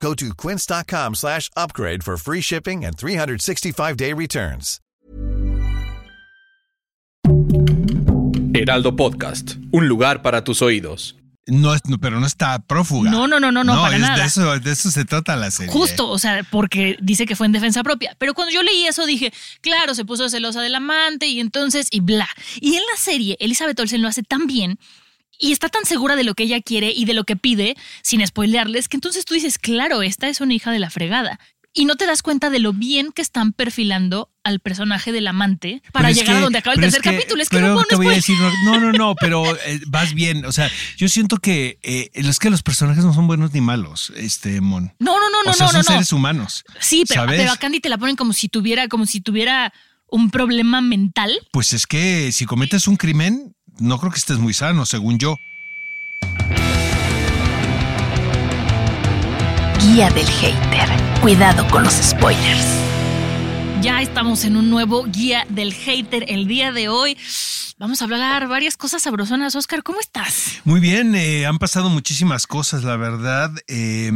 Go to quince.com slash upgrade for free shipping and 365-day returns. Heraldo Podcast, un lugar para tus oídos. No, no, pero no está prófuga. No, no, no, no, no, para es nada. De eso, de eso se trata la serie. Justo, o sea, porque dice que fue en defensa propia. Pero cuando yo leí eso dije, claro, se puso celosa del amante y entonces, y bla. Y en la serie, Elizabeth Olsen lo hace tan bien y está tan segura de lo que ella quiere y de lo que pide, sin spoilearles, que entonces tú dices, claro, esta es una hija de la fregada. Y no te das cuenta de lo bien que están perfilando al personaje del amante para Pero llegar a donde acaba el es tercer que- capítulo. Es que pero no puedo te voy a spoiler. decir, no, no, no, pero eh, vas bien. O sea, yo siento que eh, es que los personajes no son buenos ni malos, este Mon. No, no, no, no, o sea, no, son no, no. seres humanos. Sí, pero, pero a Candy te la ponen como si tuviera, como si tuviera un problema mental. Pues es que si cometes un crimen, no creo que estés muy sano, según yo. Guía del hater. Cuidado con los spoilers. Ya estamos en un nuevo guía del hater el día de hoy. Vamos a hablar varias cosas sabrosonas. Oscar, ¿cómo estás? Muy bien, eh, han pasado muchísimas cosas, la verdad. eh,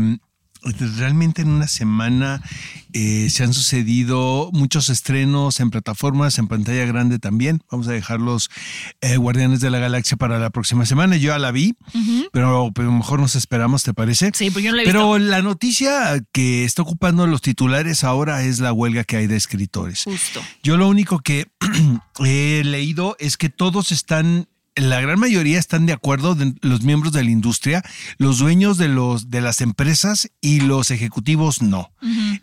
realmente en una semana eh, se han sucedido muchos estrenos en plataformas, en pantalla grande también. Vamos a dejar los eh, Guardianes de la Galaxia para la próxima semana. Yo ya la vi, pero, pero mejor nos esperamos, ¿te parece? Sí, pues yo no la he Pero visto. la noticia que está ocupando los titulares ahora es la huelga que hay de escritores. Justo. Yo lo único que he leído es que todos están, la gran mayoría están de acuerdo, de- los miembros de la industria, los dueños de, los, de las empresas y los ejecutivos no.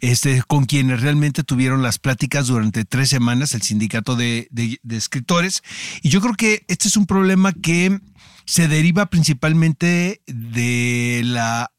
este, con quienes realmente tuvieron las pláticas durante tres semanas, el sindicato de, de- de escritores. Y yo creo que este es un problema que se deriva principalmente de la,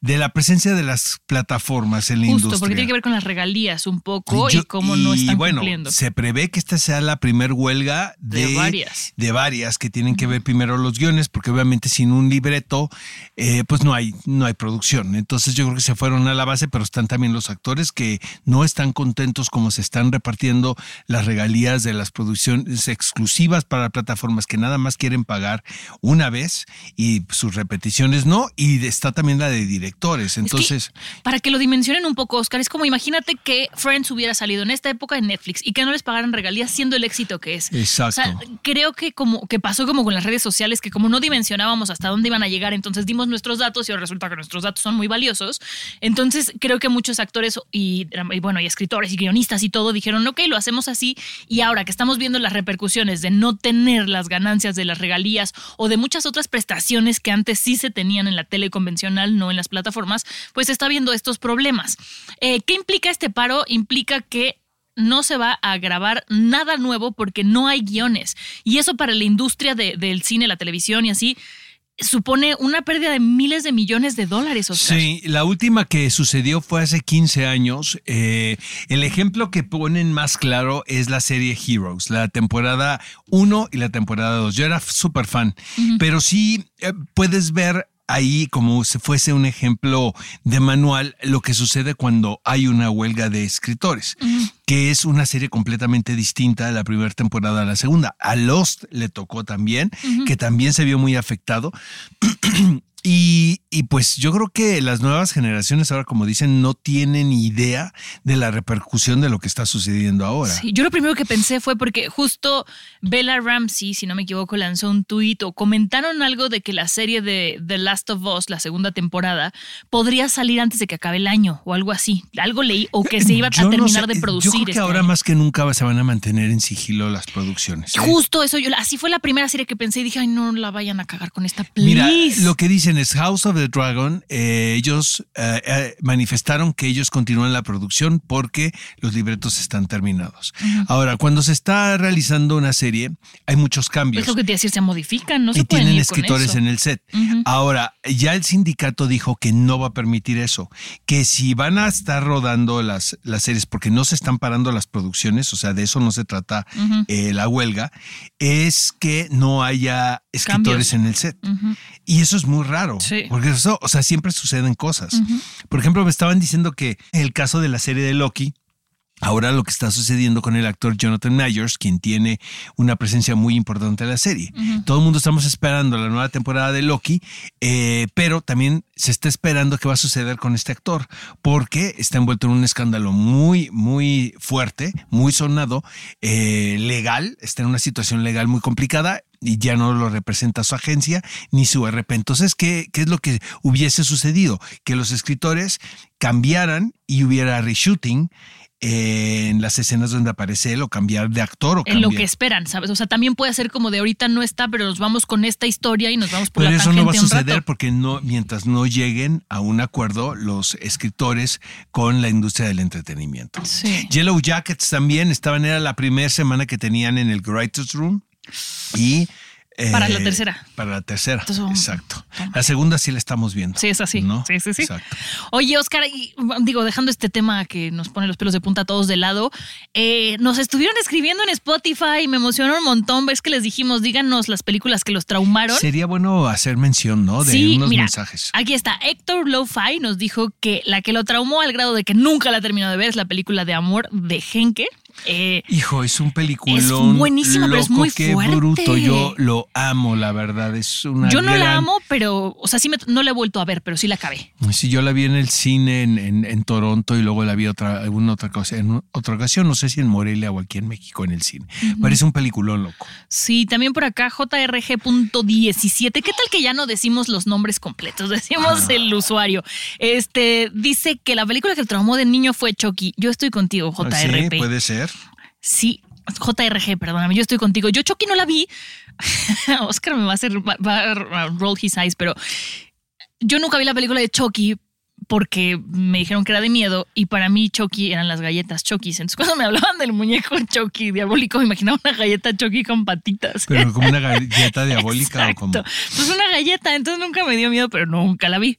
de la presencia de las plataformas en la Justo, industria. porque tiene que ver con las regalías un poco y, cómo no están bueno, cumpliendo. Se prevé que esta sea la primer huelga de, De varias. de varias que tienen que ver primero los guiones, porque obviamente sin un libreto, eh, pues no hay, no hay producción. Entonces yo creo que se fueron a la base, pero están también los actores que no están contentos como se están repartiendo las regalías de las producciones exclusivas para plataformas que nada más quieren pagar una vez y sus repeticiones no. Y está también la de directores. Es que, Entonces, para que lo dimensionen un poco, Oscar, es como imagínate que Friends hubiera salido en esta época en Netflix y que no les pagaran regalías siendo el éxito que es. Exacto. O sea, creo que como que pasó como con las redes sociales, que como no dimensionábamos hasta dónde iban a llegar, entonces dimos nuestros datos y ahora resulta que nuestros datos son muy valiosos. Entonces creo que muchos actores y, y bueno, y escritores y guionistas y todo dijeron, ok, lo hacemos así. Y ahora que estamos viendo las repercusiones de no tener las ganancias de las regalías o de muchas otras prestaciones que antes sí se tenían en la tele convencional, no en las plataformas, pues está viendo estos problemas. Eh, ¿Qué implica este paro? Implica que no se va a grabar nada nuevo porque no hay guiones. Y eso para la industria de- del cine, la televisión y así, supone una pérdida de miles de millones de dólares. Oscar. Sí, la última que sucedió fue hace 15 años. Eh, el ejemplo que ponen más claro es la serie Heroes, la temporada 1 y la temporada 2. Yo era súper fan, pero sí eh, puedes ver ahí como si fuese un ejemplo de manual lo que sucede cuando hay una huelga de escritores, que es una serie completamente distinta de la primera temporada a la segunda. A Lost le tocó también, que también se vio muy afectado. Y, y pues yo creo que las nuevas generaciones ahora, como dicen, no tienen idea de la repercusión de lo que está sucediendo ahora. Sí, yo lo primero que pensé fue porque justo Bella Ramsey, si no me equivoco, lanzó un tuit o comentaron algo de que la serie de The Last of Us, la segunda temporada, podría salir antes de que acabe el año o algo así. Algo leí o que se iba Yo a no terminar sé, de Yo producir. creo que este ahora año. más que nunca se van a mantener en sigilo las producciones. ¿eh? Justo eso, yo así fue la primera serie que pensé y dije, ay, no la vayan a cagar con esta, please. Mira, lo que dicen Jiménez, House of the Dragon, eh, ellos eh, eh, manifestaron que ellos continúan la producción porque los libretos están terminados. Ahora, cuando se está realizando una serie, hay muchos cambios. Es lo que te decir, se modifican, no se y pueden tienen ir con escritores eso. en el set. Ahora, ya el sindicato dijo que no va a permitir eso, que si van a estar rodando las, las series, porque no se están parando las producciones, o sea, de eso no se trata eh, la huelga, es que no haya escritores Cambios. en el set. Y eso es muy raro, Sí. porque eso, o sea, siempre suceden cosas. Por ejemplo, me estaban diciendo que el caso de la serie de Loki, Ahora lo que está sucediendo con el actor Jonathan Myers, quien tiene una presencia muy importante en la serie. Todo el mundo estamos esperando la nueva temporada de Loki, eh, pero también se está esperando qué va a suceder con este actor, porque está envuelto en un escándalo muy, muy fuerte, muy sonado, eh, legal, está en una situación legal muy complicada y ya no lo representa su agencia ni su RP. Entonces, ¿qué, ¿qué es lo que hubiese sucedido? Que los escritores cambiaran y hubiera reshooting en las escenas donde aparece él o cambiar de actor o En lo cambiar. que esperan, ¿sabes? O sea, también puede ser como de ahorita no está, pero nos vamos con esta historia y nos vamos por Pero la eso no va a suceder porque no, mientras no lleguen a un acuerdo los escritores con la industria del entretenimiento. Sí. Yellow Jackets también estaban, era la primera semana que tenían en el Writers Room y eh, Para la tercera. Para la tercera, Entonces, exacto. La segunda sí la estamos viendo. Sí, es así. ¿no? Sí, sí, sí. Exacto. Oye, Oscar, y, digo, dejando este tema que nos pone los pelos de punta a todos de lado, eh, nos estuvieron escribiendo en Spotify y me emocionó un montón. Ves que les dijimos, díganos las películas que los traumaron. Sería bueno hacer mención, ¿no? De Sí, unos mira, mensajes. Aquí está, Héctor Lo-Fi nos dijo que la que lo traumó al grado de que nunca la terminó de ver es la película de amor de Henke. Eh, Hijo, es un peliculón. Es buenísima, pero es muy qué fuerte. bruto. Yo lo amo, la verdad. Es una yo no la amo, pero, o sea, sí me- no la he vuelto a ver, pero sí la acabé. Sí, yo la vi en el cine en, en- en Toronto y luego la vi otra, en una otra, cosa, en otra ocasión, no sé si en Morelia o aquí en México en el cine. Parece un peliculón loco. Sí, también por acá JRG.17. ¿Qué tal que ya no decimos los nombres completos? Decimos Ah. el usuario. Este dice que la película que el traumó de niño fue Chucky. Yo estoy contigo, Sí, JRP. puede ser. Sí, JRG, perdóname, yo estoy contigo. Yo Chucky no la vi. Oscar me va a hacer, va, va a roll his eyes, pero yo nunca vi la película de Chucky porque me dijeron que era de miedo y para mí Chucky eran las galletas Chucky. Entonces cuando me hablaban del muñeco Chucky diabólico, me imaginaba una galleta Chucky con patitas. Pero como una galleta diabólica o como. Exacto. Pues una galleta, entonces nunca me dio miedo, pero nunca la vi.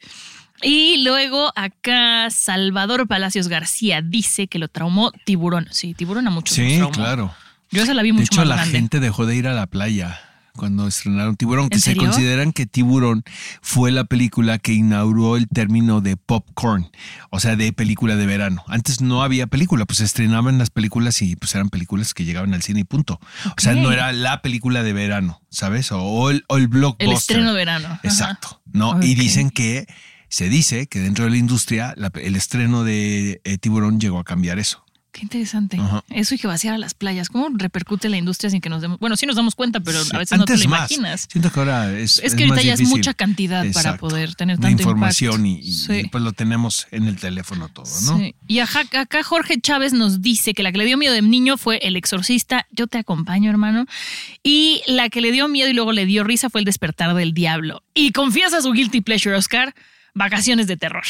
Y luego acá Salvador Palacios García dice que lo traumó tiburón. Sí, tiburón a muchos. Sí, traumó. claro. Yo esa la vi De mucho hecho, más la grande. gente dejó de ir a la playa cuando estrenaron Tiburón, que ¿En se consideran que Tiburón fue la película que inauguró el término de popcorn, o sea, de película de verano. Antes no había película, pues se estrenaban las películas y pues eran películas que llegaban al cine y punto. O sea, no era la película de verano, ¿sabes? O, o el, o el blockbuster. El estreno de verano. Ajá. Exacto. ¿no? Y dicen que se dice que dentro de la industria la- el estreno de eh, Tiburón llegó a cambiar eso. Qué interesante. Eso y que vaciar a las playas. ¿Cómo repercute la industria sin que nos demos? Bueno, sí nos damos cuenta, pero Sí, a veces no te antes lo más. imaginas. Siento que ahora es. Es que ahorita más ya es mucha cantidad para poder tener de tanto información y, y, Sí. pues lo tenemos en el teléfono todo, ¿no? Sí. Y ajá, acá Jorge Chávez nos dice que la que le dio miedo de niño fue El Exorcista. Yo te acompaño, hermano. Y la que le dio miedo y luego le dio risa fue El Despertar del Diablo. Y confiesa su guilty pleasure, Oscar. Vacaciones de terror.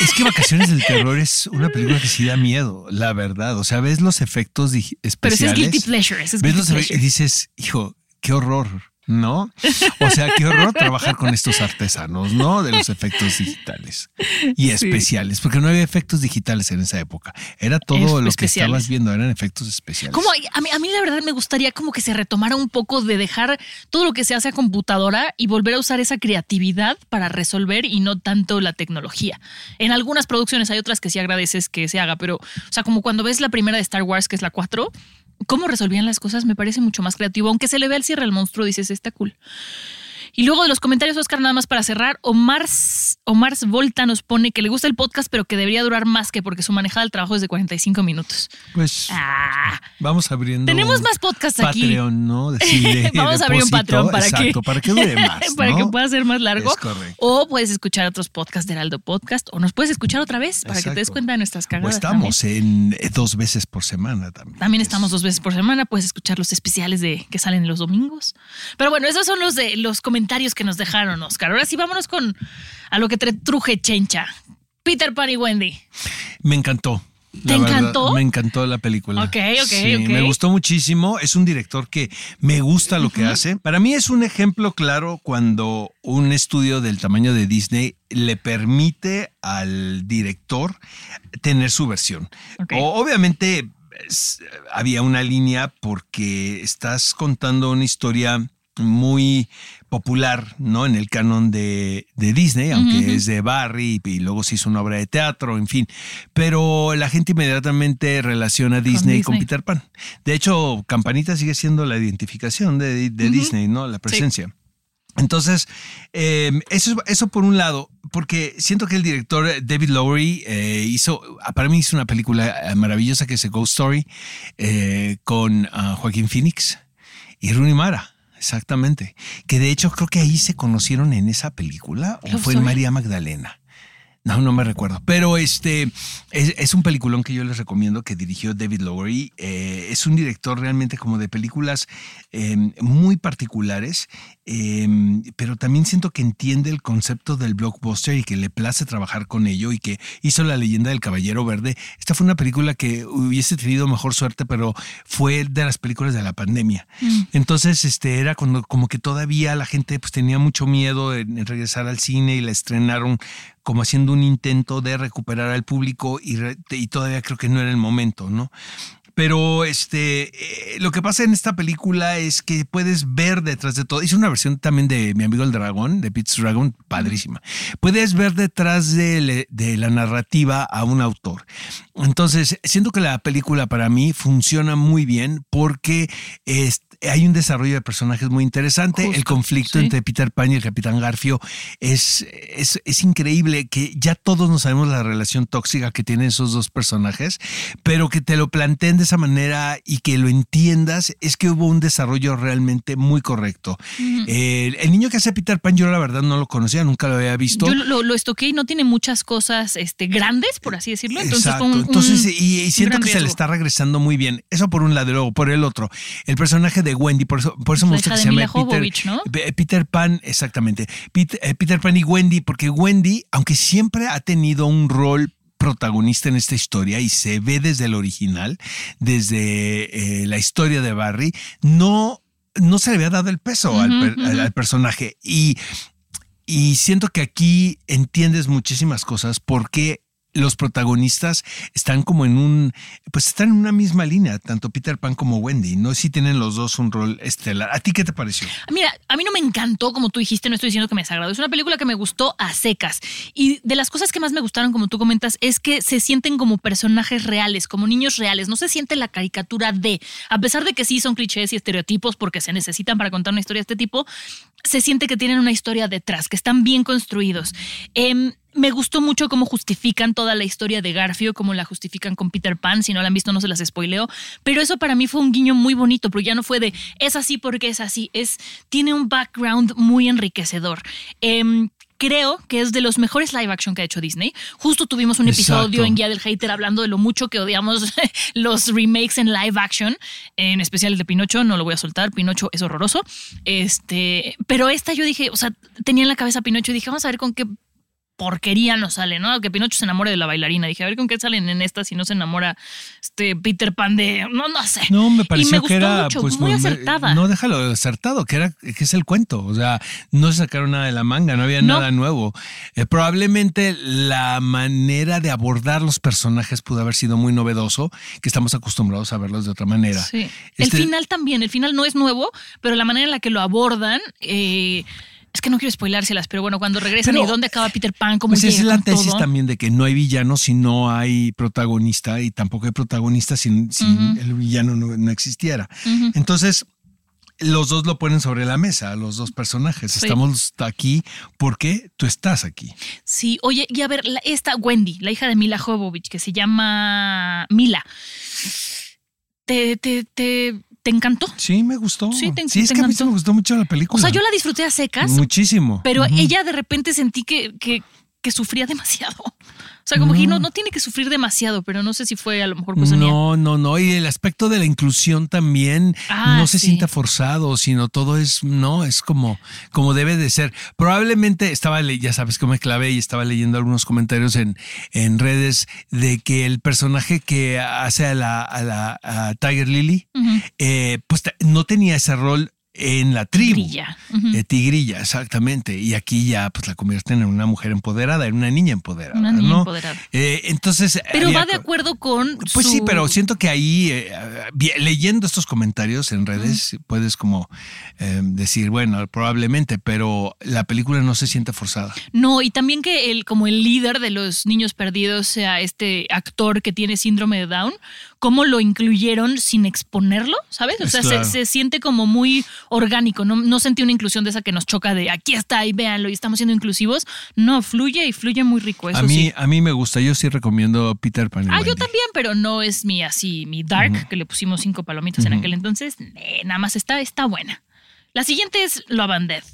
Es que Vacaciones del Terror es una película que sí da miedo, la verdad. O sea, ves los efectos digi- Pero ese es especiales. guilty pleasure. Ese es ves los pleasure. y dices, hijo, qué horror, ¿no? O sea, qué horror trabajar con estos artesanos, ¿no? De los efectos digitales y especiales, porque no había efectos digitales en esa época. Era todo Es- lo que estabas viendo, eran efectos especiales. Como a mí, a mí la verdad me gustaría como que se retomara un poco de dejar todo lo que se hace a computadora y volver a usar esa creatividad para resolver y no tanto la tecnología. En algunas producciones hay otras que sí agradeces que se haga, pero, o sea, como cuando ves la primera de Star Wars, que es la 4, cómo resolvían las cosas me parece mucho más creativo. Aunque se le ve al cierre al monstruo, dices, está cool. Y luego de los comentarios, Oscar, nada más para cerrar, Omar, Omar Volta nos pone que le gusta el podcast, pero que debería durar más que porque su manejada del trabajo es de 45 minutos. Pues Ah, vamos abriendo. tenemos más podcasts aquí. Patreon, ¿no? De- sí, de Vamos a abrir un Patreon para que, exacto, para que dure más. para que pueda ser más largo. Es correcto. O puedes escuchar otros podcasts de Heraldo Podcast o nos puedes escuchar otra vez para que te des cuenta de nuestras O cagadas. estamos en eh, dos veces por semana también. También Es- estamos dos veces por semana, puedes escuchar los especiales de que salen los domingos. Pero bueno, esos son los de los comentarios comentarios que nos dejaron, Oscar. Ahora sí, vámonos con a lo que te truje chencha. Peter Pan y Wendy. Me encantó. ¿Te encantó? me encantó la película. Ok, ok, Sí, ok. Me gustó muchísimo. Es un director que me gusta lo que hace. Para mí es un ejemplo claro cuando un estudio del tamaño de Disney le permite al director tener su versión. O- obviamente es- había una línea porque estás contando una historia muy popular, ¿no? En el canon de, de Disney, aunque es de Barry y luego se hizo una obra de teatro, en fin. Pero la gente inmediatamente relaciona Disney con, Disney. Peter Pan. De hecho, Campanita sigue siendo la identificación de, de. Disney, ¿no? La presencia. Entonces, eh, eso, eso por un lado, porque siento que el director eh, David Lowery eh, hizo, para mí hizo una película eh, maravillosa que es A Ghost Story eh, con ah, Joaquín Phoenix y Rooney Mara. Exactamente. Que de hecho creo que ahí se conocieron en esa película o fue en. María Magdalena. No, no me recuerdo. Pero este es, es un peliculón que yo les recomiendo que dirigió David Lowery. Eh, es un director realmente como de películas eh, muy particulares, eh, pero también siento que entiende el concepto del blockbuster y que le place trabajar con ello y que hizo La leyenda del Caballero Verde. Esta fue una película que hubiese tenido mejor suerte, pero fue de las películas de la pandemia. Entonces, este era cuando como que todavía la gente pues tenía mucho miedo en, en regresar al cine y la estrenaron como haciendo un intento de recuperar al público y, re- y todavía creo que no era el momento, ¿no? Pero este, eh, lo que pasa en esta película es que puedes ver detrás de todo. Hice una versión también de Mi amigo el dragón, de Pete's Dragon, padrísima. Puedes ver detrás de, de la narrativa a un autor. Entonces, siento que la película para mí funciona muy bien porque es- hay un desarrollo de personajes muy interesante. el conflicto sí. entre Peter Pan y el Capitán Garfio es, es, es increíble que ya todos nos sabemos la relación tóxica que tienen esos dos personajes, pero que te lo planteen de esa manera y que lo entiendas, es que hubo un desarrollo realmente muy correcto. Eh, el niño que hace Peter Pan, yo la verdad no lo conocía, nunca lo había visto. Yo lo, lo estoqué y no tiene muchas cosas este, grandes, por así decirlo. Entonces, Exacto. un- Entonces, un- y, y siento que se le está regresando muy bien. Eso por un lado, y luego por el otro. El personaje de Wendy, por eso, por eso me gusta que se llame Peter, ¿no? Pe- Peter Pan, exactamente. Eh, Peter Pan y Wendy, porque Wendy, aunque siempre ha tenido un rol protagonista en esta historia y se ve desde el original, desde eh, la historia de Barry, no, no se le había dado el peso al, per- al personaje. Y y siento que aquí entiendes muchísimas cosas porque los protagonistas están como en un, pues están en una misma línea, tanto Peter Pan como Wendy, ¿no? Sí tienen los dos un rol estelar. ¿A ti qué te pareció? Mira, a mí no me encantó, como tú dijiste, no estoy diciendo que me desagradó. Es una película que me gustó a secas. Y de las cosas que más me gustaron, como tú comentas, es que se sienten como personajes reales, como niños reales. No se siente la caricatura de, a pesar de que sí son clichés y estereotipos porque se necesitan para contar una historia de este tipo, se siente que tienen una historia detrás, que están bien construidos. Em, me gustó mucho cómo justifican toda la historia de Garfio, cómo la justifican con Peter Pan. Si no la han visto, no se las spoileo. Pero eso para mí fue un guiño muy bonito, porque ya no fue de es así porque es así. Es, tiene un background muy enriquecedor. Em, Creo que es de los mejores live action que ha hecho Disney. Justo tuvimos un Exacto. episodio en Guía del Hater hablando de lo mucho que odiamos los remakes en live action, en especial el de Pinocho, no lo voy a soltar, Pinocho es horroroso. Este, pero esta yo dije, o sea, tenía en la cabeza Pinocho y dije, vamos a ver con qué porquería nos sale, ¿no? Que Pinocho se enamore de la bailarina. Dije, a ver con qué salen en esta si no se enamora este Peter Pan de. No, no sé. No, me Y pareció me que gustó era mucho, pues muy me- acertada. No, déjalo acertado, que era que es el cuento, o sea, no se sacaron nada de la manga, no había No. nada nuevo. Eh, probablemente la manera de abordar los personajes pudo haber sido muy novedoso, que estamos acostumbrados a verlos de otra manera. Sí. Este- El final también, el final no es nuevo, pero la manera en la que lo abordan, eh, es que no quiero spoilárselas, pero bueno, cuando regresan Pero, y dónde acaba Peter Pan, cómo Pues llega es la tesis todo. también de que no hay villano si no hay protagonista y tampoco hay protagonista si, el villano no, no existiera. Entonces, los dos lo ponen sobre la mesa, los dos personajes. Sí. Estamos aquí porque tú estás aquí. Sí, oye, y a ver, la- esta Wendy, la hija de Mila Jovovich, que se llama Mila, ¿te, te, te, te encantó? Sí, me gustó. Sí, te- sí es te que a mí sí me gustó mucho la película. O sea, yo la disfruté a secas, Muchísimo. pero ella de repente sentí que, que, que sufría demasiado. O sea, como que no, no tiene que sufrir demasiado, pero no sé si fue a lo mejor cosa mía. No, no, no. Y el aspecto de la inclusión también Ah, no se sí. sienta forzado, sino todo es, no, es como, como debe de ser. Probablemente estaba, ya sabes que me clavé y estaba leyendo algunos comentarios en, en redes de que el personaje que hace a la, a la a Tiger Lily, eh, pues no tenía ese rol en la tribu. Grilla. Ujú. Eh, tigrilla, exactamente. Y aquí ya pues la convierten en una mujer empoderada, en una niña empoderada. Una niña ¿no? empoderada. Eh, entonces. Pero había va de acuerdo con. Pues su- sí, pero siento que ahí, eh, leyendo estos comentarios en redes, puedes como eh, decir, bueno, probablemente, pero la película no se siente forzada. No, y también que el, como el líder de los niños perdidos sea este actor que tiene síndrome de Down, cómo lo incluyeron sin exponerlo, ¿sabes? O sea, se- se, siente como muy orgánico. No, no sentí una inclusión de esa que nos choca de aquí está y véanlo y estamos siendo inclusivos. No, fluye y fluye muy rico. Eso a mí, sí. a mí me gusta. Yo sí recomiendo Peter Pan. Ah, yo también, pero no es mi así, mi dark, que le pusimos cinco palomitas en aquel entonces. Eh, nada más está, está buena. La siguiente es Love and Death.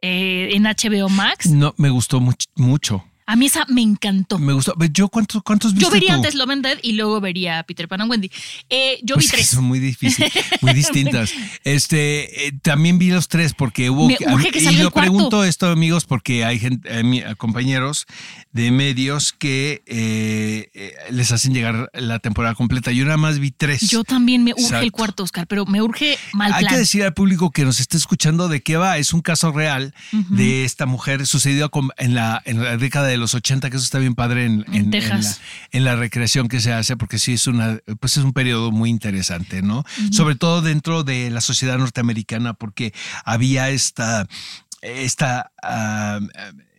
eh, en HBO Max. No, me gustó much- mucho. A mí esa me encantó. Me gustó. Yo, ¿cuántos, cuántos viste Yo vería tú? antes Love and Dead y luego vería Peter Pan and Wendy. Eh, yo Pues vi que tres. Son muy difíciles, muy distintas. Este, eh, también vi los tres porque hubo. Me urge que y salga el yo pregunto esto, amigos, porque hay gente, eh, compañeros de medios que eh, eh, les hacen llegar la temporada completa. Yo nada más vi tres. Yo también me urge Exacto. el cuarto, Oscar, pero me urge mal Hay plan. que decir al público que nos esté escuchando de qué va. Es un caso real de esta mujer sucedido en, la, en la década de los 80, que eso está bien padre en, En Texas. la, en la recreación que se hace, porque sí es una, pues es un periodo muy interesante, ¿no? Sobre todo dentro de la sociedad norteamericana, porque había esta, esta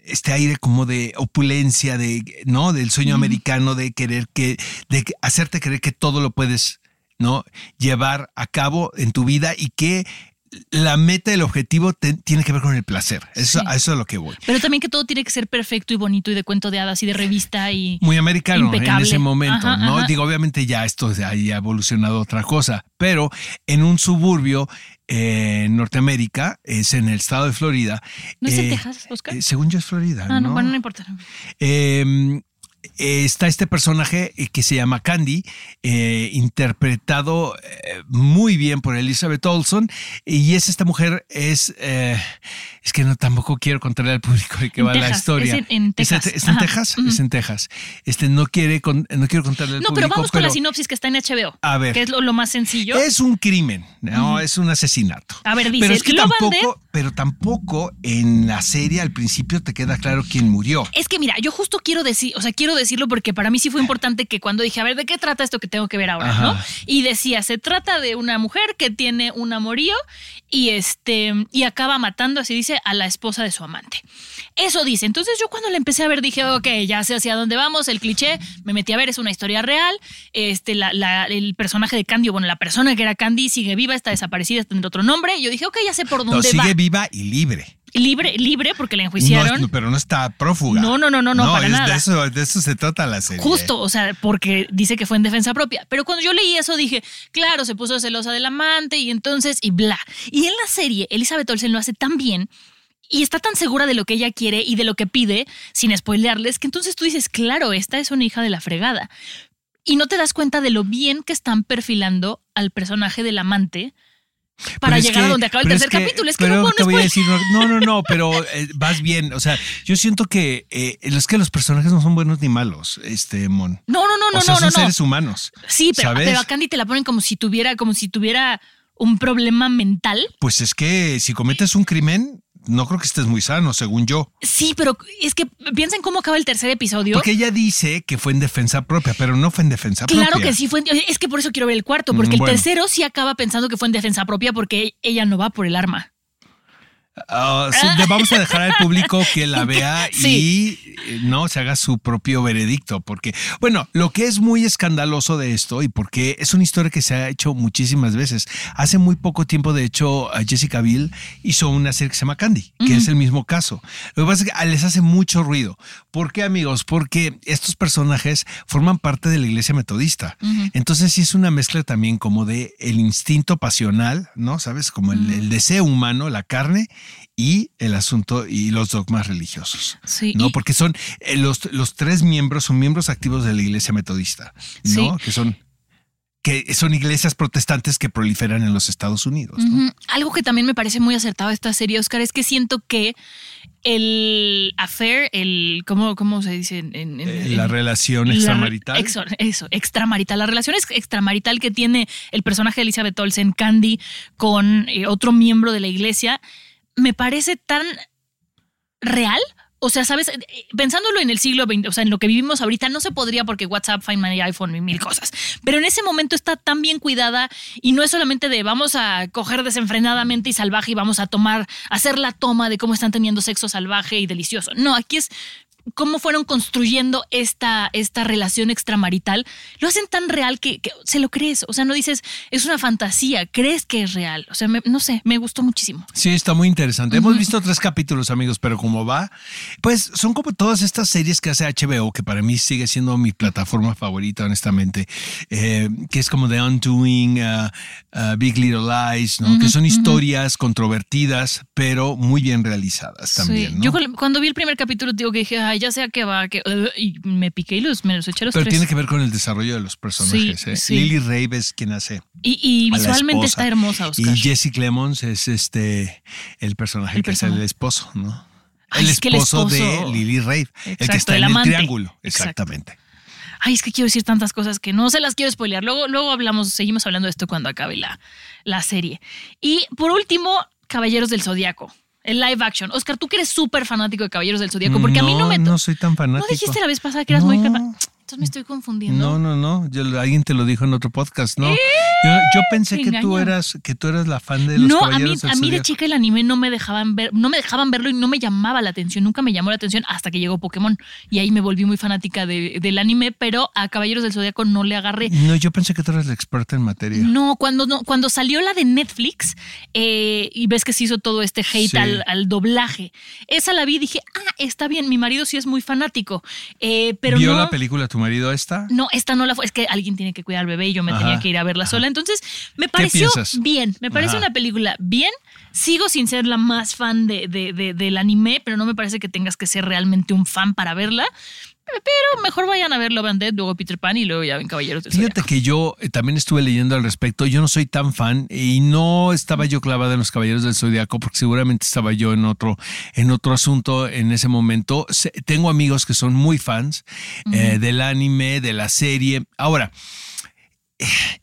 este aire como de opulencia, de, ¿no? Del sueño americano de querer que, de hacerte creer que todo lo puedes, ¿no? Llevar a cabo en tu vida y que la meta, el objetivo te- tiene que ver con el placer. Eso, Sí. A eso es a lo que voy. Pero también que todo tiene que ser perfecto y bonito y de cuento de hadas y de revista y... Muy americano en ese momento, Ajá, ¿no? ajá. Digo, obviamente ya esto ya ha evolucionado otra cosa, pero en un suburbio eh, en Norteamérica, es en el estado de Florida. ¿No es en eh, Texas, Oscar? eh, según yo es Florida, ah, no, ¿no? bueno, no importa. Eh, está este personaje eh, que se llama Candy, eh, interpretado eh, muy bien por Elizabeth Olson, y es esta mujer, es, eh, es que no tampoco quiero contarle al público de qué va la Texas, historia. es en- en ¿Es Texas. ¿Es en. Texas? Ujú. Es en Texas. Este, no, quiere con- no quiero contarle al No, público. pero vamos con la sinopsis que está en HBO. A ver. Que es lo, lo más sencillo. Es un crimen, no, es un asesinato. A ver, dice, pero es que tampoco, pero tampoco en la serie al principio te queda claro quién murió. Es que mira, yo justo quiero decir, o sea, quiero decirlo porque para mí sí fue importante que cuando dije, a ver, ¿de qué trata esto que tengo que ver ahora? Ajá. ¿no? Y decía, se trata de una mujer que tiene un amorío y este, y acaba matando, así dice, a la esposa de su amante. Eso dice. Entonces yo cuando la empecé a ver dije, ok, ya sé hacia dónde vamos, el cliché, me metí a ver, es una historia real. Este, la, la- el personaje de Candy, bueno, la persona que era Candy sigue viva, está desaparecida, está en otro nombre. Y yo dije, ok, ya sé por No, dónde va. sigue viva y libre. Libre, libre, porque la enjuiciaron. no, pero no está prófuga. No, no, no, no, no, para es nada. De eso, de eso se trata la serie. Justo, o sea, porque dice que fue en defensa propia. Pero cuando yo leí eso dije, claro, se puso celosa del amante y entonces, y bla. Y en la serie, Elizabeth Olsen lo hace tan bien y está tan segura de lo que ella quiere y de lo que pide, sin spoilearles, que entonces tú dices, claro, esta es una hija de la fregada. Y no te das cuenta de lo bien que están perfilando al personaje del amante para Pero es llegar a donde acaba el pero es tercer capítulo. Es que pero no te puedo voy a spoiler. decir, no, no, no, pero eh, vas bien. O sea, yo siento que eh, es que los personajes no son buenos ni malos, este Mon. No, no, no, no, o sea, no, son no, no. seres humanos. Sí, pero, pero a Candy te la ponen como si tuviera, como si tuviera un problema mental. Pues es que si cometes un crimen, no creo que estés muy sano, según yo. Sí, pero es que piensa en cómo acaba el tercer episodio. Porque ella dice que fue en defensa propia, pero no fue en defensa Claro propia. que sí fue. en- Es que por eso quiero ver el cuarto, porque Mm, el bueno. tercero sí acaba pensando que fue en defensa propia porque ella no va por el arma. Ah, vamos a dejar al público que la vea Sí. y eh, no se haga su propio veredicto, porque, bueno, lo que es muy escandaloso de esto y porque es una historia que se ha hecho muchísimas veces. Hace muy poco tiempo, de hecho, Jessica Biel hizo una serie que se llama Candy, que es el mismo caso. Lo que pasa es que les hace mucho ruido. ¿Por qué, amigos? Porque estos personajes forman parte de la iglesia metodista. Entonces sí es una mezcla también como de el instinto pasional, ¿no? ¿Sabes? Como el, el deseo humano, la carne y el asunto y los dogmas religiosos. Sí, ¿no? Porque son eh, los, los tres miembros, son miembros activos de la iglesia metodista, ¿no? Que son que son iglesias protestantes que proliferan en los Estados Unidos. Algo que también me parece muy acertado esta serie, Oscar, es que siento que el affair, el ¿cómo, cómo se dice? En, en- en- Eh, la relación la- extramarital. eso, extramarital. La relación ex- extramarital que tiene el personaje de Elizabeth Olsen, Candy, con eh, otro miembro de la iglesia, me parece tan real. O sea, sabes, Eh, pensándolo en el siglo XX, o sea, en lo que vivimos ahorita, no se podría porque WhatsApp, Find My iPhone y mil cosas. Pero en ese momento está tan bien cuidada y no es solamente de vamos a coger desenfrenadamente y salvaje y vamos a tomar, hacer la toma de cómo están teniendo sexo salvaje y delicioso. No, aquí es cómo fueron construyendo esta, esta relación extramarital, lo hacen tan real que, que se lo crees. O sea, no dices, es una fantasía, crees que es real. O sea, me- no sé, me gustó muchísimo. Sí, está muy interesante. Hemos visto tres capítulos, amigos, pero como va, pues son como todas estas series que hace HBO, que para mí sigue siendo mi plataforma favorita, honestamente, eh, que es como The Undoing, uh, uh, Big Little Lies, ¿no? que son historias controvertidas, pero muy bien realizadas también. Sí. ¿no? Yo cu- cuando vi el primer capítulo, digo que dije, ay, ya sé a qué va, que, uh", y me piqué y los, me los eché los pero tres. tiene que ver con el desarrollo de los personajes. Sí, ¿eh? sí. Lily Rave es quien hace. y, visualmente está hermosa, Oscar. Y Jesse Clemons es este el personaje El que es personaje. el esposo, ¿no? Ay, el, es que el esposo de Lily Rave, el Exacto, que está el en el triángulo. Exacto. Exactamente. Ay, es que quiero decir tantas cosas que no se las quiero spoilear. Luego, luego hablamos, seguimos hablando de esto cuando acabe la, la serie. Y por último, Caballeros del Zodíaco. El live action. Oscar, tú que eres súper fanático de Caballeros del Zodíaco, porque a mí no me... No soy tan ¿No fanático. dijiste la vez pasada que eras muy... No. Entonces me estoy confundiendo. No, no, no. Yo- alguien te lo dijo en otro podcast, ¿no? Yo, yo pensé que tú eras que tú eras la fan de los No, a mí, a mí de chica el anime no me dejaban ver, no me dejaban verlo y no me llamaba la atención, nunca me llamó la atención hasta que llegó Pokémon y ahí me volví muy fanática de- del anime, pero a Caballeros del Zodiaco no le agarré. No, yo pensé que tú eras la experta en materia. No, cuando no, cuando salió la de Netflix eh, y ves que se hizo todo este hate Sí. al, al doblaje, esa la vi y dije, ah, está bien, mi marido sí es muy fanático, eh, pero ¿Vio no. la película tu marido esta? No, esta no la fue. Es que alguien tiene que cuidar al bebé y yo me Ajá, tenía que ir a verla sola. Entonces, me pareció bien. Me parece Ajá. una película bien. Sigo sin ser la más fan de, de- de- del anime, pero no me parece que tengas que ser realmente un fan para verla. Pero mejor vayan a ver Love and Dead, luego Peter Pan y luego ya ven Caballeros del Fíjate Zodiaco. que yo eh, también estuve leyendo al respecto. Yo no soy tan fan y no estaba yo clavada en los Caballeros del Zodiaco porque seguramente estaba yo en otro, en otro asunto en ese momento. Tengo amigos que son muy fans eh, del anime, de la serie. Ahora, eh,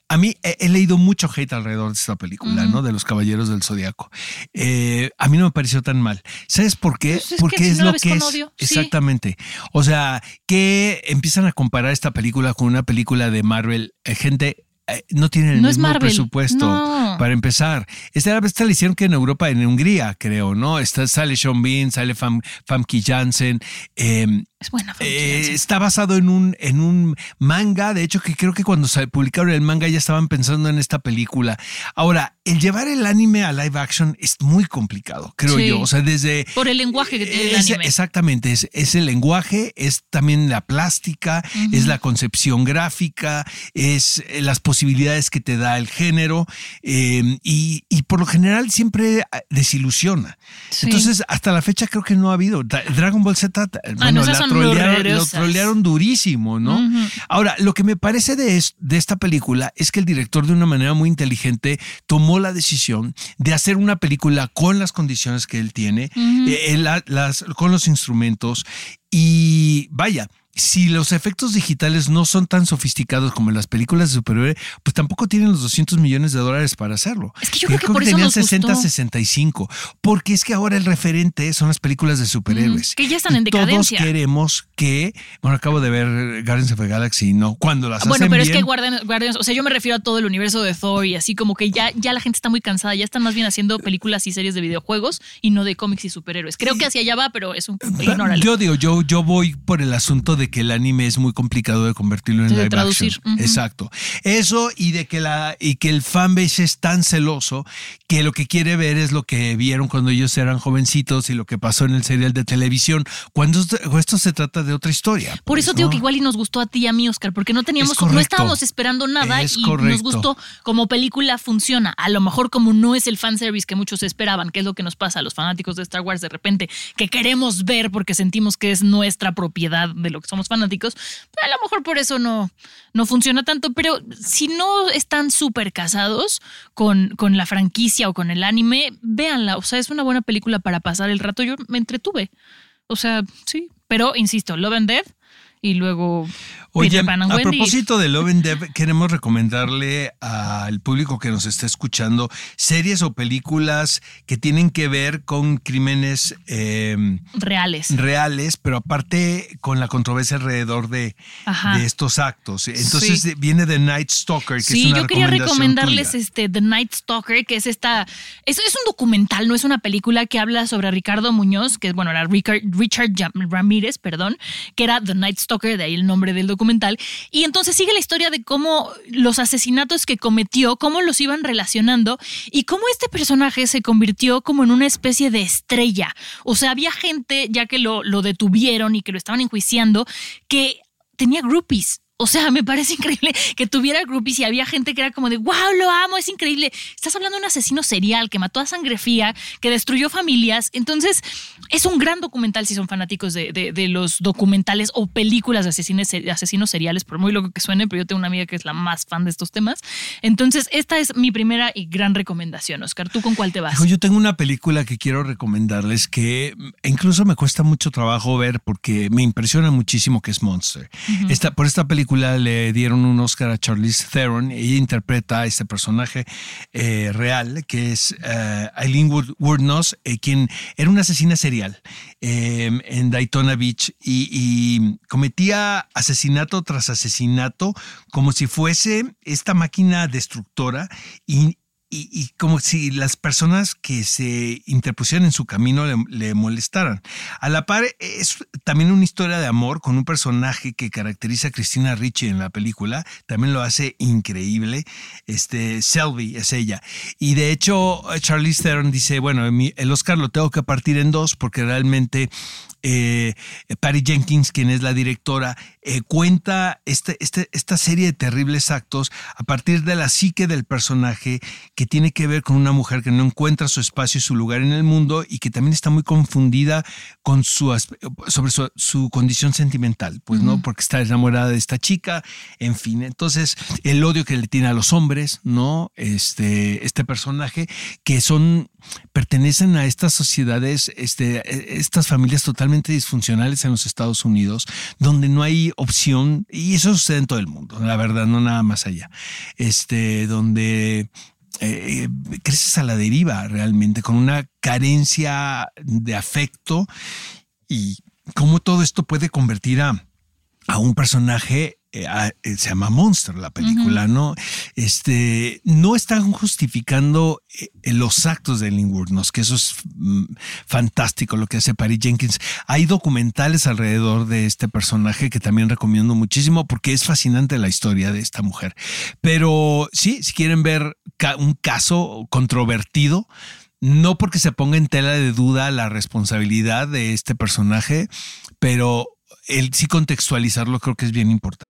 a mí he, he leído mucho hate alrededor de esta película, ¿no? De los Caballeros del Zodiaco. Eh, a mí no me pareció tan mal. ¿Sabes por qué? Pues es que Porque si es no lo que es. odio, sí. Exactamente. O sea, que empiezan a comparar esta película con una película de Marvel. Eh, gente, eh, no tienen el No mismo presupuesto no. para empezar. Esta, esta la hicieron que en Europa, en Hungría, creo, ¿no? Está, sale Sean Bean, sale Fam, Famke Janssen. eh, Es buena eh, está basado en un, en un manga. De hecho, que creo que cuando se publicaron el manga ya estaban pensando en esta película. Ahora, el llevar el anime a live action es muy complicado, creo Sí. yo. O sea, desde. Por el lenguaje que tiene el Es- anime. Exactamente, es, es el lenguaje, es también la plástica, es la concepción gráfica, es eh, las posibilidades que te da el género eh, y, y por lo general siempre ah, desilusiona. Sí. Entonces, hasta la fecha creo que no ha habido. Dra- Dragon Ball Z, Ah, bueno, no, trolearon, lo trolearon durísimo, ¿no? Ahora, lo que me parece de, es- de esta película es que el director de una manera muy inteligente tomó la decisión de hacer una película con las condiciones que él tiene, eh, la- las, con los instrumentos y vaya. Si los efectos digitales no son tan sofisticados como en las películas de superhéroe, pues tampoco tienen los 200 millones de dólares para hacerlo. Es que yo creo que por eso tenían nos 60, gustó. 65, porque es que ahora el referente son las películas de superhéroes. Que ya están en Y Todos decadencia. queremos que, bueno, acabo de ver Guardians of the Galaxy, ¿no? Cuando las Bueno, hacen pero es que Guardians, Guardians- o sea, yo me refiero a todo el universo de Thor y así como que ya, ya la gente está muy cansada, ya están más bien haciendo películas y series de videojuegos y no de cómics y superhéroes. Creo que hacia allá va, pero es un. Yo digo, yo, yo voy por el asunto de que el anime es muy complicado de convertirlo en De live traducir, action. Exacto. Eso y de que la y que el fanbase es tan celoso que lo que quiere ver es lo que vieron cuando ellos eran jovencitos y lo que pasó en el serial de televisión, cuando esto, se trata de otra historia. Por pues, eso digo ¿no? que igual y nos gustó a ti y a mí, Oscar, porque no teníamos, Es no estábamos esperando nada Es y nos gustó como película funciona. A lo mejor como no es el fanservice que muchos esperaban, que es lo que nos pasa a los fanáticos de Star Wars de repente, que queremos ver porque sentimos que es nuestra propiedad de lo que somos fanáticos, a lo mejor por eso no, no funciona tanto, pero si no están súper casados con, con la franquicia o con el anime, véanla, o sea, es una buena película para pasar el rato, yo me entretuve. O sea, sí. Pero, insisto, Love and Death y luego Oye, a propósito de Love and Death, queremos recomendarle al público que nos está escuchando series o películas que tienen que ver con crímenes eh, Reales. reales, pero aparte con la controversia alrededor de, estos actos. Entonces Sí. viene The Night Stalker, que Sí, es una yo quería recomendarles tuya. este The Night Stalker, que es esta. Es, es un documental, no es una película que habla sobre Ricardo Muñoz, que es, bueno, era Richard, Richard Ramírez, perdón, que era The Night Stalker, de ahí el nombre del documental. Y entonces sigue la historia de cómo los asesinatos que cometió, cómo los iban relacionando y cómo este personaje se convirtió como en una especie de estrella. O sea, había gente, ya que lo, lo detuvieron y que lo estaban enjuiciando, que tenía groupies. O sea, me parece increíble que tuviera groupies y había gente que era como de, wow, lo amo, es increíble. Estás hablando de un asesino serial que mató a sangre fría, que destruyó familias. Entonces, es un gran documental si son fanáticos de, de- de los documentales o películas de asesinos, seriales, por muy loco que suene, pero yo tengo una amiga que es la más fan de estos temas. Entonces, esta es mi primera y gran recomendación, Oscar. ¿Tú con cuál te vas? Yo tengo una película que quiero recomendarles que incluso me cuesta mucho trabajo ver porque me impresiona muchísimo que es Monster. Esta, por esta película le dieron un Oscar a Charlize Theron. Ella interpreta a este personaje eh, real que es eh, Eileen eh, quien era una asesina serial eh, en Daytona Beach y, cometía asesinato tras asesinato como si fuese esta máquina destructora y, como si las personas que se interpusieran en su camino le, le molestaran. A la par, es también una historia de amor con un personaje que caracteriza a Cristina Ricci en la película. También lo hace increíble. Este, Selby es ella. Y de hecho, Charlize Theron dice, bueno, el Oscar lo tengo que partir en dos porque realmente eh, Patty Jenkins, quien es la directora, eh, cuenta este, este- esta serie de terribles actos a partir de la psique del personaje que tiene que ver con una mujer que no encuentra su espacio y su lugar en el mundo y que también está muy confundida con su sobre su, su condición sentimental, pues no, porque está enamorada de esta chica, en fin, entonces el odio que le tiene a los hombres, ¿no? Este, este personaje que son pertenecen a estas sociedades, este, estas familias totalmente disfuncionales en los Estados Unidos, donde no hay opción, y eso sucede en todo el mundo, la verdad, no nada más allá, este, donde eh, creces a la deriva realmente, con una carencia de afecto y cómo todo esto puede convertir a, un personaje se llama Monster la película, ¿no? Este, no están justificando eh, los actos de Lynn Wuornos, que eso es mm, fantástico lo que hace Patty Jenkins. Hay documentales alrededor de este personaje que también recomiendo muchísimo porque es fascinante la historia de esta mujer. Pero sí, si quieren ver un caso controvertido, no porque se ponga en tela de duda la responsabilidad de este personaje, pero el sí contextualizarlo creo que es bien importante.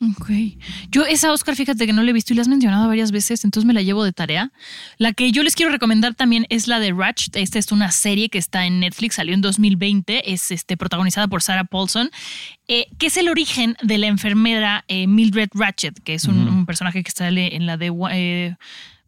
Ok. Yo esa Oscar, fíjate que no la he visto y la has mencionado varias veces, entonces me la llevo de tarea. La que yo les quiero recomendar también es la de Ratched. Esta es una serie que está en Netflix, salió en 2020, es este, protagonizada por Sarah Paulson, eh, que es el origen de la enfermera eh, Mildred Ratched, que es un, un personaje que sale en la de... eh,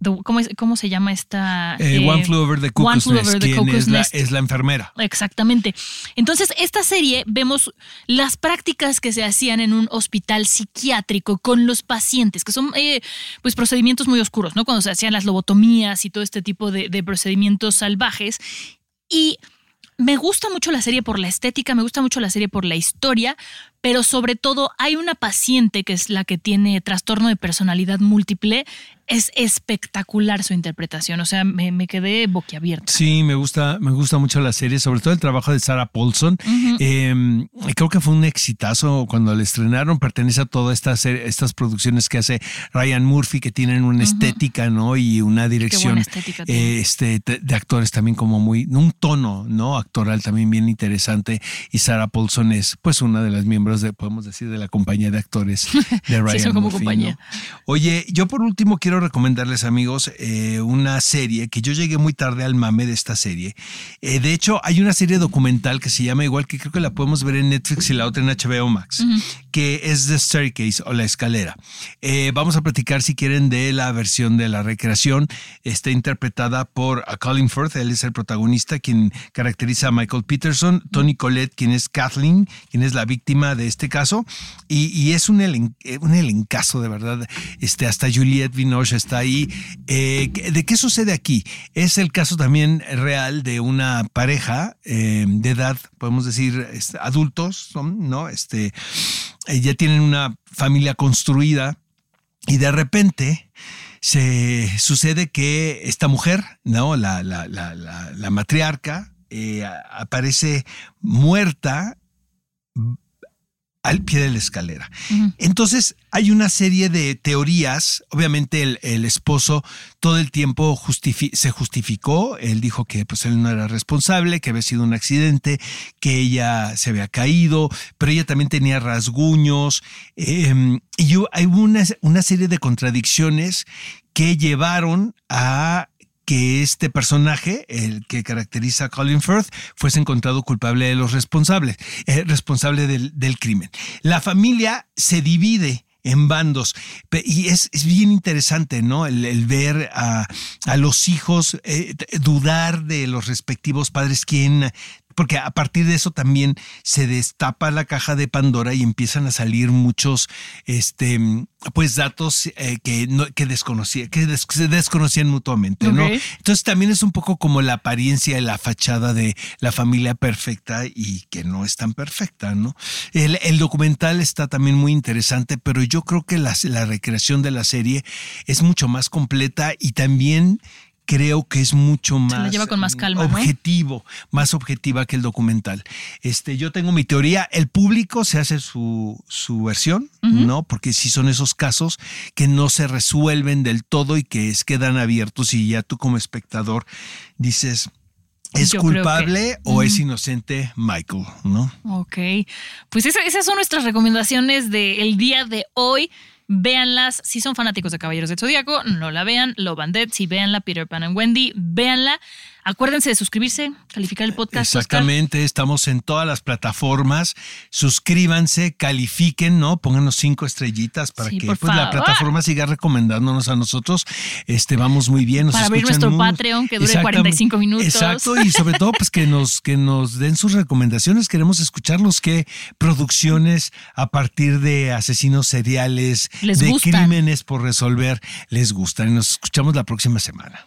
The- ¿cómo, es- ¿Cómo se llama esta? Eh, eh, One Flew Over the Cuckoo's Nest, quien es la, es la enfermera. Exactamente. Entonces, esta serie vemos las prácticas que se hacían en un hospital psiquiátrico con los pacientes, que son eh, pues procedimientos muy oscuros, ¿no? Cuando se hacían las lobotomías y todo este tipo de, de procedimientos salvajes. Y me gusta mucho la serie por la estética, me gusta mucho la serie por la historia, pero sobre todo hay una paciente que es la que tiene trastorno de personalidad múltiple. Es espectacular su interpretación, o sea, me, me quedé boquiabierta. Sí, me gusta, me gusta mucho la serie, sobre todo el trabajo de Sarah Paulson. Eh, creo que fue un exitazo cuando la estrenaron. Pertenece a todas estas, estas producciones que hace Ryan Murphy, que tienen una estética, ¿no? Y una dirección eh, este, de, de actores también como muy, un tono, ¿no? Actoral también bien interesante. Y Sarah Paulson es, pues, una de las miembros de, podemos decir, de la compañía de actores de Ryan son como Murphy, compañía. ¿no? Oye, yo por último quiero recomendarles, amigos, eh, una serie que yo llegué muy tarde al mame de esta serie. Eh, de hecho, hay una serie documental que se llama igual que creo que la podemos ver en Netflix y la otra en HBO Max, que es The Staircase o La Escalera. Eh, vamos a platicar, si quieren, de la versión de la recreación. Está interpretada por a Colin Firth, él es el protagonista, quien caracteriza a Michael Peterson, Tony Collette, quien es Kathleen, quien es la víctima de este caso, y, es un, elen- eh, un elencazo, de verdad. Este, hasta Juliette Binoche está ahí. Eh, ¿De qué sucede aquí? Es el caso también real de una pareja eh, de edad, podemos decir, adultos, ¿no? Este, ya tienen una familia construida y de repente se sucede que esta mujer, ¿no? La, la, la, la, matriarca aparece muerta al pie de la escalera. Entonces hay una serie de teorías, obviamente el, el esposo todo el tiempo justifi- se justificó, él dijo que pues él no era responsable, que había sido un accidente, que ella se había caído, pero ella también tenía rasguños, eh, y yo- hay una, una serie de contradicciones que llevaron a que este personaje, el que caracteriza a Colin Firth, fuese encontrado culpable de los responsables, eh, responsable del, del crimen. La familia se divide en bandos. Y es, bien interesante, ¿no? El, ver a, a los hijos eh, dudar de los respectivos padres, quién. Porque a partir de eso también se destapa la caja de Pandora y empiezan a salir muchos, este, pues datos eh, que no, que desconocía, que des- se desconocían mutuamente, ¿no? Entonces también es un poco como la apariencia y la fachada de la familia perfecta y que no es tan perfecta, ¿no? El, el documental está también muy interesante, pero yo creo que la, la recreación de la serie es mucho más completa y también creo que es mucho más la lleva con más calma, ¿no? objetivo, más objetiva que el documental. Este, yo tengo mi teoría, el público se hace su, su versión, ¿no? Porque sí son esos casos que no se resuelven del todo y que es, quedan abiertos y ya tú como espectador dices, ¿es Yo creo que- culpable o es inocente Michael, no? Ok, pues esa- esas son nuestras recomendaciones del día de hoy. Véanlas, si son fanáticos de Caballeros del Zodíaco, no la vean. Love and Dead, sí, véanla. Peter Pan and Wendy, véanla. Acuérdense de suscribirse, calificar el podcast. Oscar. Exactamente, estamos en todas las plataformas. Suscríbanse, califiquen, ¿no? Pónganos cinco estrellitas para Sí, que pues, la plataforma siga recomendándonos a nosotros. Este, vamos muy bien. nos Para abrir nuestro muy- Patreon, que dure Exactamente. 45 minutos. Exacto, y sobre todo, pues que nos, que nos den sus recomendaciones. Queremos escucharlos. ¿Qué producciones a partir de asesinos seriales, Les de gustan. crímenes por resolver, les gustan? Y nos escuchamos la próxima semana.